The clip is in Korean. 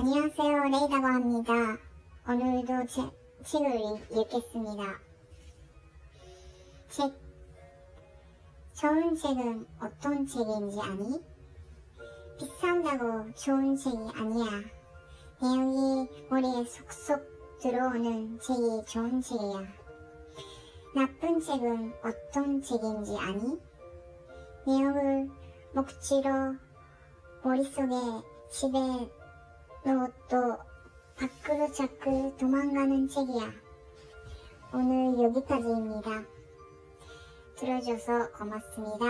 안녕하세요. 레이다고 합니다. 오늘도 제, 책을 읽- 읽겠습니다. 책. 좋은 책은 어떤 책인지 아니? 비싼다고 좋은 책이 아니야. 내용이 머리에 속속 들어오는 책이 좋은 책이야. 나쁜 책은 어떤 책인지 아니? 내용을 목지로 머릿속에 집에 넣어도 밖으로 자꾸 도망가는 책이야. 오늘 여기까지입니다. 들어줘서 고맙습니다.